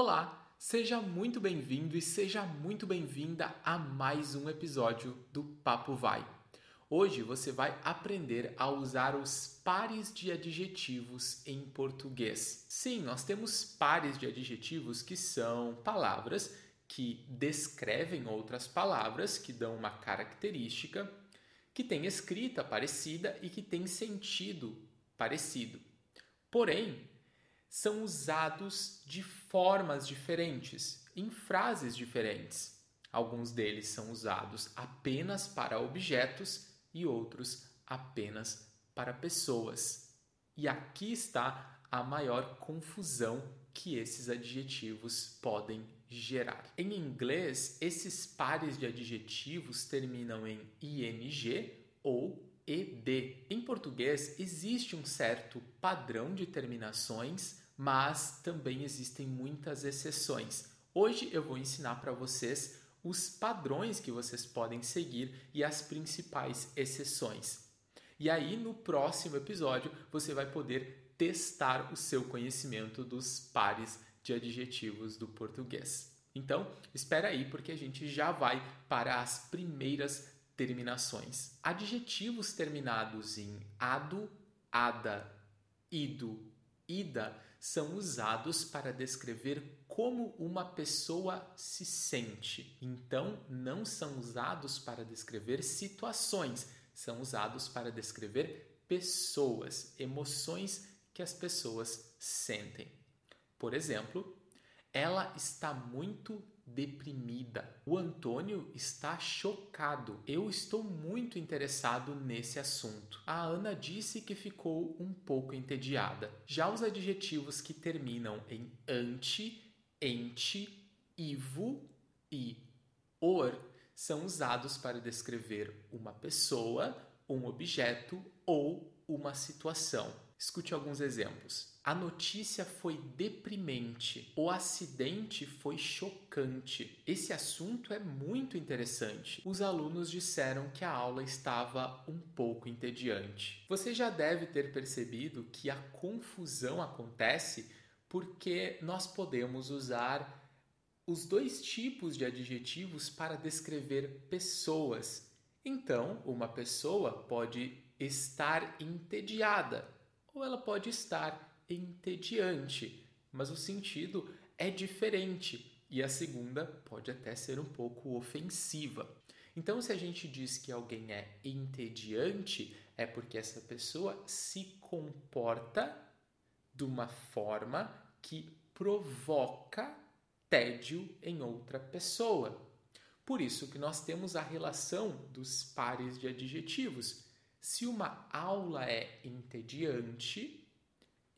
Olá, seja muito bem-vindo e seja muito bem-vinda a mais um episódio do Papo Vai. Hoje você vai aprender a usar os pares de adjetivos em português. Sim, nós temos pares de adjetivos que são palavras que descrevem outras palavras, que dão uma característica, que tem escrita parecida e que tem sentido parecido. Porém, são usados de formas diferentes, em frases diferentes. Alguns deles são usados apenas para objetos e outros apenas para pessoas. E aqui está a maior confusão que esses adjetivos podem gerar. Em inglês, esses pares de adjetivos terminam em ing ou ed. Em português, existe um certo padrão de terminações, mas também existem muitas exceções. Hoje eu vou ensinar para vocês os padrões que vocês podem seguir e as principais exceções. E aí, no próximo episódio, você vai poder testar o seu conhecimento dos pares de adjetivos do português. Então, espera aí porque a gente já vai para as primeiras terminações. Adjetivos terminados em ado, ada, ido, ida são usados para descrever como uma pessoa se sente. Então, não são usados para descrever situações, são usados para descrever pessoas, emoções que as pessoas sentem. Por exemplo, ela está muito deprimida. O Antônio está chocado. Eu estou muito interessado nesse assunto. A Ana disse que ficou um pouco entediada. Já os adjetivos que terminam em ante, ente, ivo e or são usados para descrever uma pessoa, um objeto ou uma situação. Escute alguns exemplos. A notícia foi deprimente. O acidente foi chocante. Esse assunto é muito interessante. Os alunos disseram que a aula estava um pouco entediante. Você já deve ter percebido que a confusão acontece porque nós podemos usar os dois tipos de adjetivos para descrever pessoas. Então, uma pessoa pode estar entediada ou ela pode estar entediante, mas o sentido é diferente e a segunda pode até ser um pouco ofensiva. Então, se a gente diz que alguém é entediante, é porque essa pessoa se comporta de uma forma que provoca tédio em outra pessoa. Por isso que nós temos a relação dos pares de adjetivos. Se uma aula é entediante,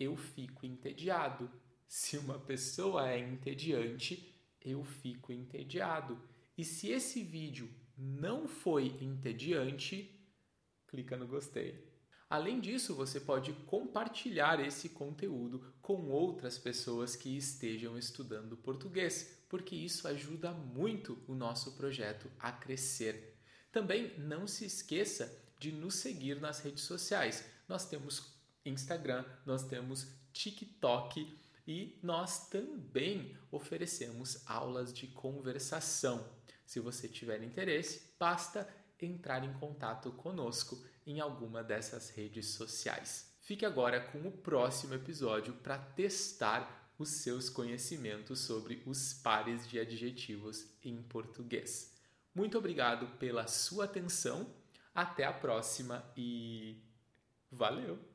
eu fico entediado. Se uma pessoa é entediante, eu fico entediado. E se esse vídeo não foi entediante, clica no gostei. Além disso, você pode compartilhar esse conteúdo com outras pessoas que estejam estudando português, porque isso ajuda muito o nosso projeto a crescer. Também não se esqueça de nos seguir nas redes sociais. Nós temos Instagram, nós temos TikTok e nós também oferecemos aulas de conversação. Se você tiver interesse, basta entrar em contato conosco em alguma dessas redes sociais. Fique agora com o próximo episódio para testar os seus conhecimentos sobre os pares de adjetivos em português. Muito obrigado pela sua atenção, até a próxima e valeu!